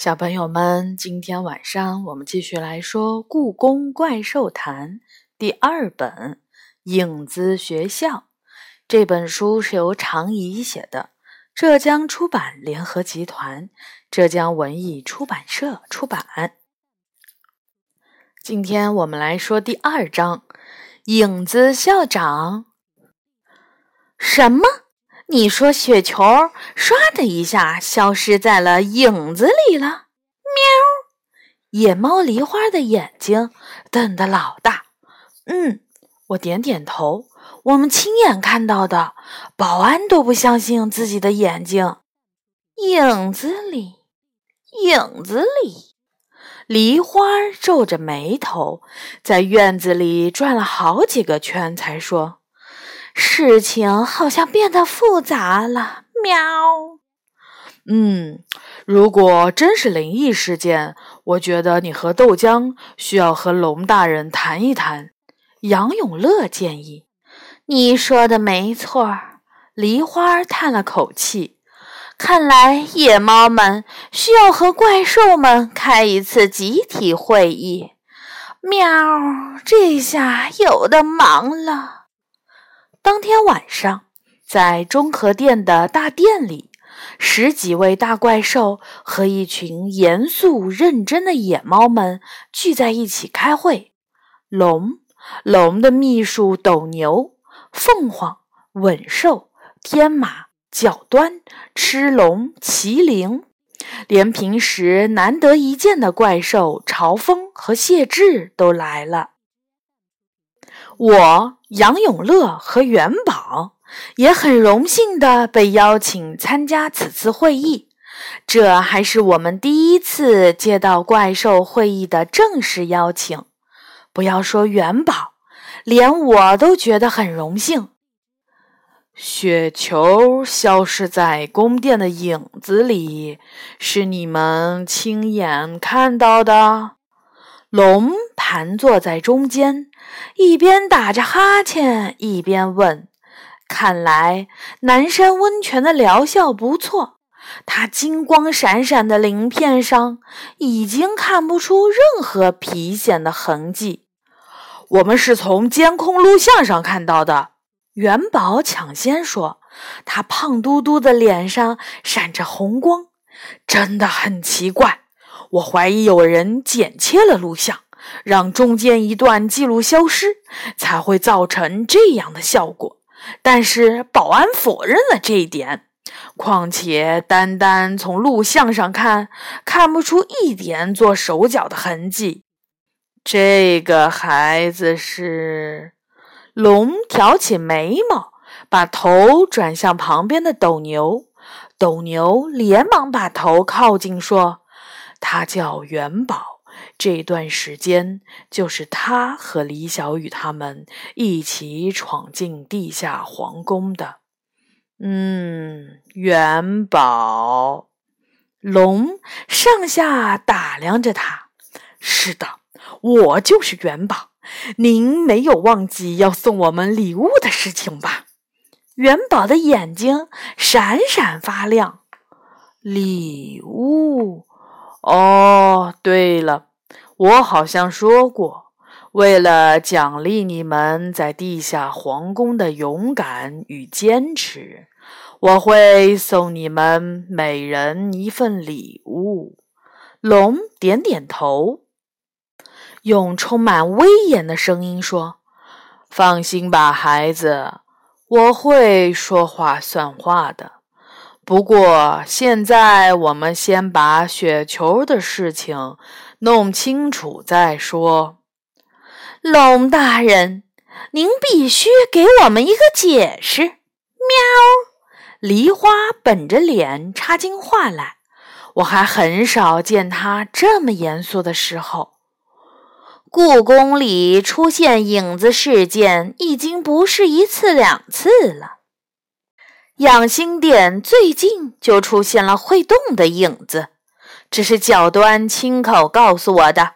小朋友们，今天晚上我们继续来说《故宫怪兽谈》第二本《影子学校》。这本书是由常怡写的，浙江出版联合集团、浙江文艺出版社出版。今天我们来说第二章《影子校长》。什么？你说雪球唰的一下消失在了影子里了？喵！野猫梨花的眼睛瞪得老大。嗯，我点点头。我们亲眼看到的，保安都不相信自己的眼睛。影子里，影子里，梨花皱着眉头，在院子里转了好几个圈，才说。事情好像变得复杂了。喵。嗯，如果真是灵异事件，我觉得你和豆浆需要和龙大人谈一谈。杨永乐建议。你说的没错。梨花叹了口气。看来野猫们需要和怪兽们开一次集体会议。喵，这下有的忙了。当天晚上，在中和殿的大殿里，十几位大怪兽和一群严肃认真的野猫们聚在一起开会。龙、龙的秘书斗牛、凤凰、稳兽、天马、角端、吃龙、麒麟，连平时难得一见的怪兽朝风和谢志都来了。我杨永乐和元宝也很荣幸的被邀请参加此次会议，这还是我们第一次接到怪兽会议的正式邀请。不要说元宝，连我都觉得很荣幸。雪球消失在宫殿的影子里，是你们亲眼看到的。龙盘坐在中间，一边打着哈欠，一边问：“看来南山温泉的疗效不错。它金光闪闪的鳞片上已经看不出任何皮癣的痕迹。我们是从监控录像上看到的。”元宝抢先说：“他胖嘟嘟的脸上闪着红光，真的很奇怪。”我怀疑有人剪切了录像，让中间一段记录消失，才会造成这样的效果。但是保安否认了这一点。况且单单从录像上看，看不出一点做手脚的痕迹。这个孩子是龙，挑起眉毛，把头转向旁边的斗牛。斗牛连忙把头靠近，说。他叫元宝，这段时间就是他和李小雨他们一起闯进地下皇宫的。嗯，元宝，龙上下打量着他。是的，我就是元宝。您没有忘记要送我们礼物的事情吧？元宝的眼睛闪闪发亮。礼物。哦，对了，我好像说过，为了奖励你们在地下皇宫的勇敢与坚持，我会送你们每人一份礼物。龙点点头，用充满威严的声音说：“放心吧，孩子，我会说话算话的。”不过，现在我们先把雪球的事情弄清楚再说。龙大人，您必须给我们一个解释。喵！梨花本着脸插进话来。我还很少见他这么严肃的时候。故宫里出现影子事件已经不是一次两次了。养心殿最近就出现了会动的影子，这是角端亲口告诉我的。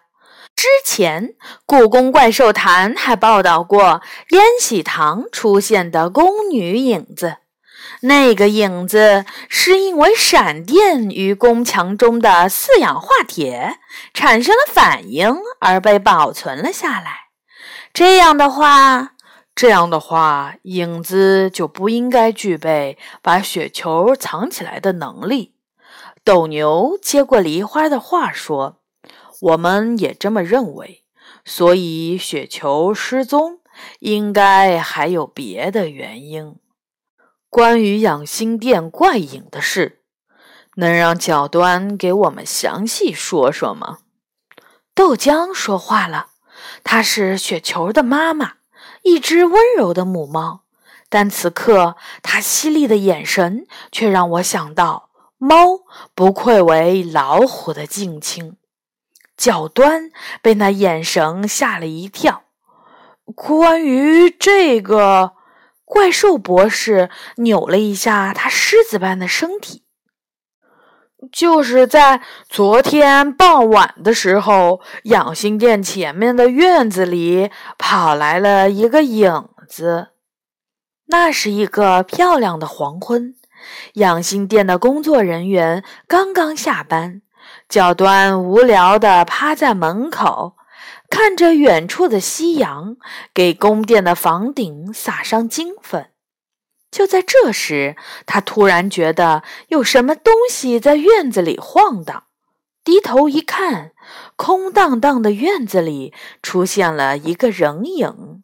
之前故宫怪兽坛还报道过延禧堂出现的宫女影子，那个影子是因为闪电与宫墙中的四氧化铁产生了反应而被保存了下来。这样的话，这样的话，影子就不应该具备把雪球藏起来的能力。斗牛接过梨花的话说：“我们也这么认为。所以，雪球失踪应该还有别的原因。”关于养心殿怪影的事，能让角端给我们详细说说吗？豆浆说话了，她是雪球的妈妈，一只温柔的母猫。但此刻，它犀利的眼神却让我想到，猫不愧为老虎的近亲。角端被那眼神吓了一跳。关于这个。怪兽博士扭了一下他狮子般的身体。就是在昨天傍晚的时候，养心殿前面的院子里跑来了一个影子。那是一个漂亮的黄昏，养心殿的工作人员刚刚下班，脚端无聊地趴在门口。看着远处的夕阳，给宫殿的房顶撒上金粉。就在这时，他突然觉得有什么东西在院子里晃荡。低头一看，空荡荡的院子里出现了一个人影。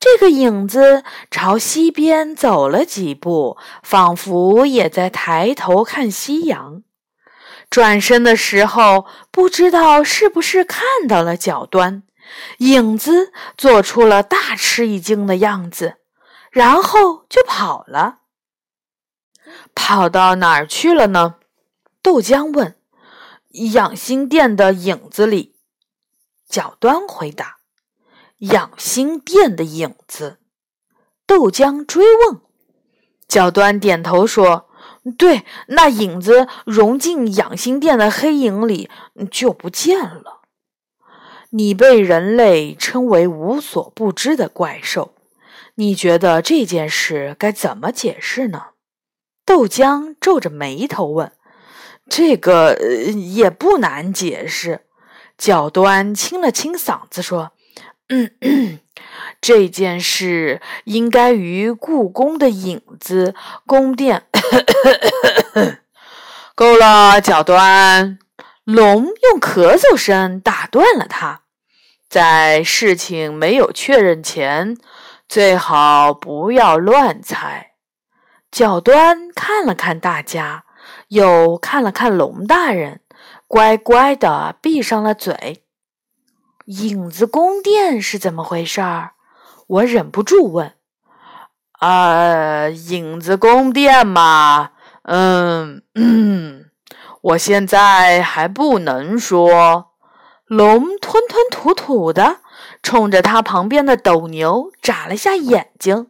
这个影子朝西边走了几步，仿佛也在抬头看夕阳。转身的时候，不知道是不是看到了脚端，影子做出了大吃一惊的样子，然后就跑了。跑到哪儿去了呢？豆浆问。养心殿的影子里，角端回答。养心殿的影子，豆浆追问。角端点头说。对，那影子融进养心殿的黑影里就不见了。你被人类称为无所不知的怪兽，你觉得这件事该怎么解释呢？豆浆皱着眉头问。这个也不难解释。角端清了清嗓子说：“ 这件事应该与故宫的影子、宫殿。”够了，脚端龙用咳嗽声打断了他。在事情没有确认前，最好不要乱猜。脚端看了看大家，又看了看龙大人，乖乖的闭上了嘴。影子宫殿是怎么回事儿？我忍不住问。啊，影子宫殿嘛，嗯，我现在还不能说。龙吞吞吐吐的，冲着他旁边的斗牛眨了下眼睛。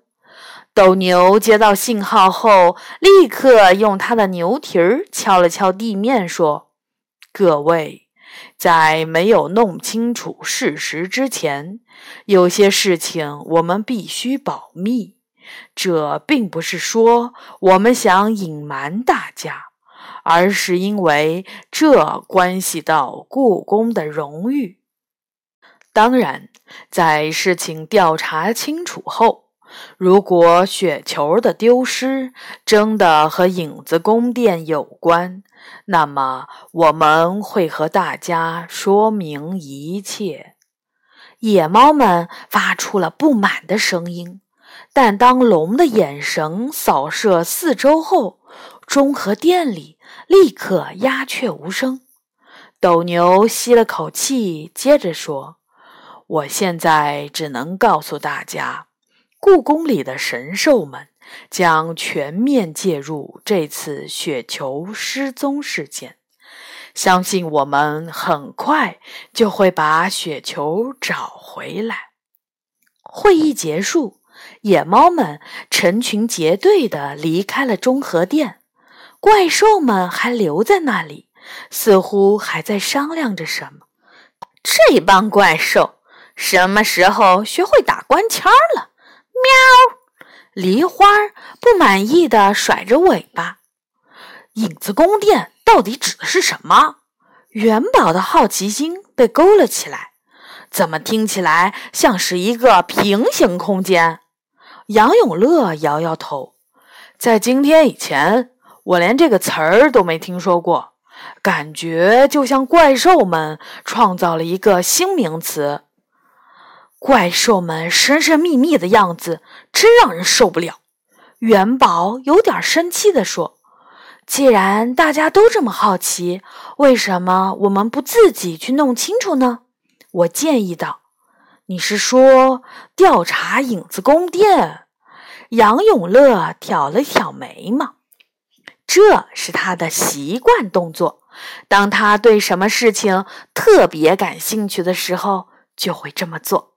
斗牛接到信号后，立刻用他的牛蹄儿敲了敲地面，说：“各位，在没有弄清楚事实之前，有些事情我们必须保密。”这并不是说我们想隐瞒大家，而是因为这关系到故宫的荣誉。当然，在事情调查清楚后，如果雪球的丢失真的和影子宫殿有关，那么我们会和大家说明一切。野猫们发出了不满的声音。但当龙的眼神扫射四周后，中和殿里立刻鸦雀无声。斗牛吸了口气，接着说：“我现在只能告诉大家，故宫里的神兽们将全面介入这次雪球失踪事件。相信我们很快就会把雪球找回来。”会议结束。野猫们成群结队地离开了中和殿，怪兽们还留在那里，似乎还在商量着什么。这帮怪兽什么时候学会打官腔了？喵！梨花不满意的甩着尾巴。影子宫殿到底指的是什么？元宝的好奇心被勾了起来。怎么听起来像是一个平行空间？杨永乐摇摇头，在今天以前，我连这个词儿都没听说过，感觉就像怪兽们创造了一个新名词。怪兽们神神秘秘的样子真让人受不了。元宝有点生气地说：“既然大家都这么好奇，为什么我们不自己去弄清楚呢？”我建议道：“你是说调查影子宫殿？”杨永乐挑了挑眉毛，这是他的习惯动作。当他对什么事情特别感兴趣的时候，就会这么做。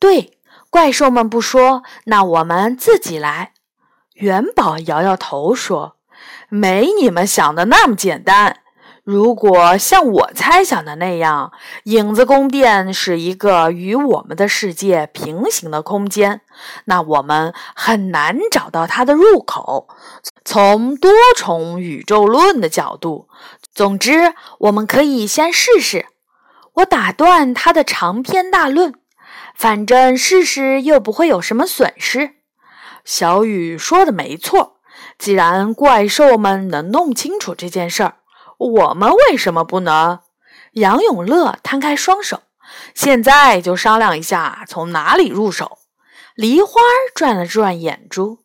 对，怪兽们不说，那我们自己来。元宝摇摇头说：“没你们想的那么简单。”如果像我猜想的那样，影子宫殿是一个与我们的世界平行的空间，那我们很难找到它的入口。从多重宇宙论的角度，总之，我们可以先试试。我打断他的长篇大论，反正试试又不会有什么损失。小雨说的没错，既然怪兽们能弄清楚这件事儿。我们为什么不能？杨永乐摊开双手，现在就商量一下从哪里入手。梨花转了转眼珠，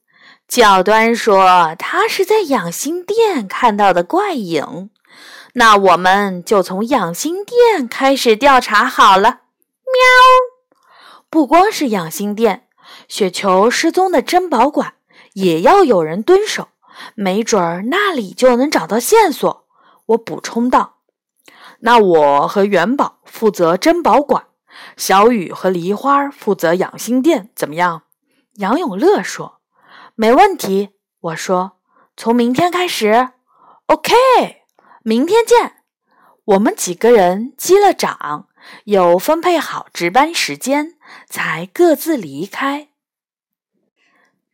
教端说他是在养心殿看到的怪影。那我们就从养心殿开始调查好了。喵！不光是养心殿，雪球失踪的珍宝馆也要有人蹲守，没准儿那里就能找到线索。我补充道：“那我和元宝负责珍宝馆，小雨和梨花负责养心殿，怎么样？”杨永乐说：“没问题。”我说：“从明天开始，OK，明天见。”我们几个人击了掌，又分配好值班时间，才各自离开。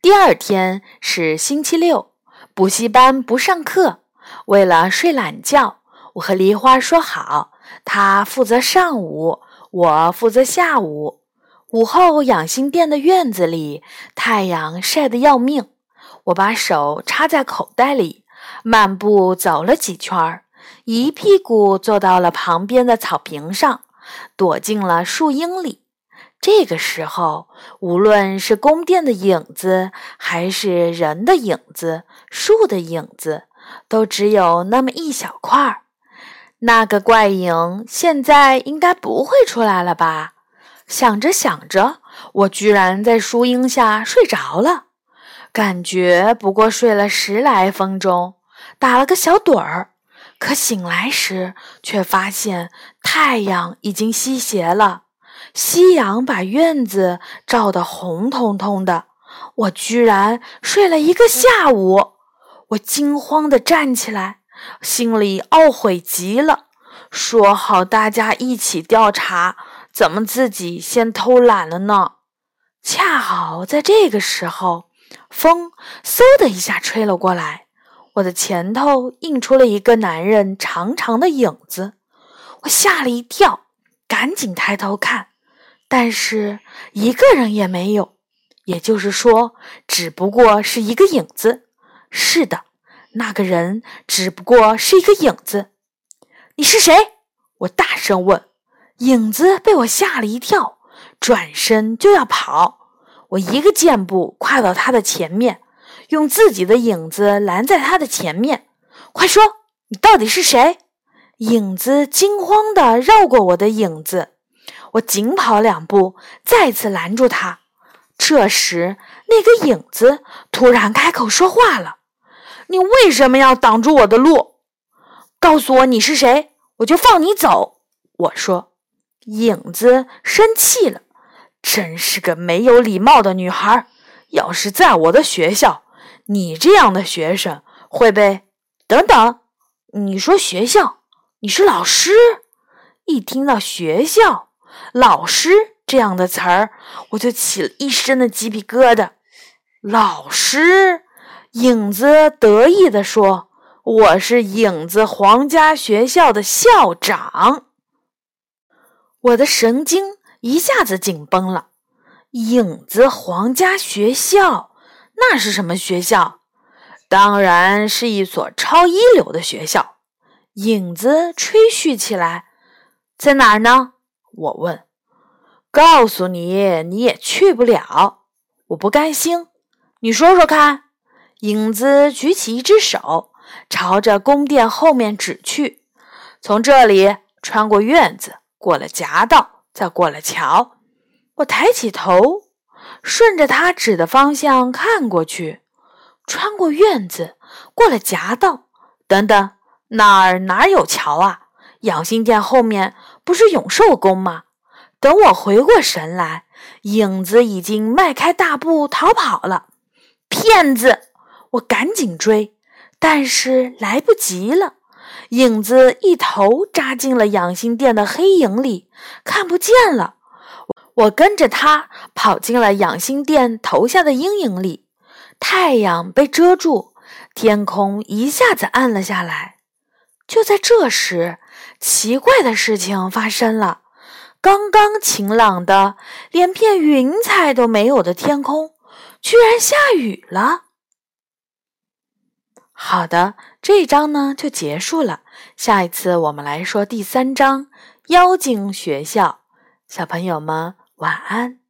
第二天是星期六，补习班不上课。为了睡懒觉，我和梨花说好，她负责上午，我负责下午。午后，养心殿的院子里，太阳晒得要命。我把手插在口袋里，漫步走了几圈儿，一屁股坐到了旁边的草坪上，躲进了树荫里。这个时候，无论是宫殿的影子，还是人的影子、树的影子。都只有那么一小块儿，那个怪影现在应该不会出来了吧？想着想着，我居然在树荫下睡着了，感觉不过睡了十来分钟，打了个小盹儿。可醒来时，却发现太阳已经西斜了，夕阳把院子照得红彤彤的。我居然睡了一个下午。我惊慌地站起来，心里懊悔极了。说好大家一起调查，怎么自己先偷懒了呢？恰好在这个时候，风嗖的一下吹了过来，我的前头映出了一个男人长长的影子。我吓了一跳，赶紧抬头看，但是一个人也没有。也就是说，只不过是一个影子。是的，那个人只不过是一个影子。你是谁？我大声问。影子被我吓了一跳，转身就要跑。我一个箭步跨到他的前面，用自己的影子拦在他的前面。快说，你到底是谁？影子惊慌地绕过我的影子。我紧跑两步，再次拦住他。这时，那个影子突然开口说话了。你为什么要挡住我的路？告诉我你是谁，我就放你走。我说，影子生气了，真是个没有礼貌的女孩。要是在我的学校，你这样的学生会被……等等，你说学校？你是老师？一听到学校、老师这样的词儿，我就起了一身的鸡皮疙瘩。老师，影子得意地说：“我是影子皇家学校的校长。”我的神经一下子紧绷了。影子皇家学校，那是什么学校？当然是一所超一流的学校。影子吹嘘起来：“在哪儿呢？”我问。告诉你，你也去不了。我不甘心。你说说看。影子举起一只手，朝着宫殿后面指去。从这里穿过院子，过了夹道，再过了桥。我抬起头，顺着他指的方向看过去。穿过院子，过了夹道。等等，哪儿哪儿有桥啊？养心殿后面不是永寿宫吗？等我回过神来，影子已经迈开大步逃跑了。骗子！我赶紧追，但是来不及了。影子一头扎进了养心殿的黑影里，看不见了。我跟着他跑进了养心殿投下的阴影里，太阳被遮住，天空一下子暗了下来。就在这时，奇怪的事情发生了。刚刚晴朗的，连片云彩都没有的天空，居然下雨了。好的，这一章呢就结束了。下一次我们来说第三章《妖精学校》。小朋友们晚安。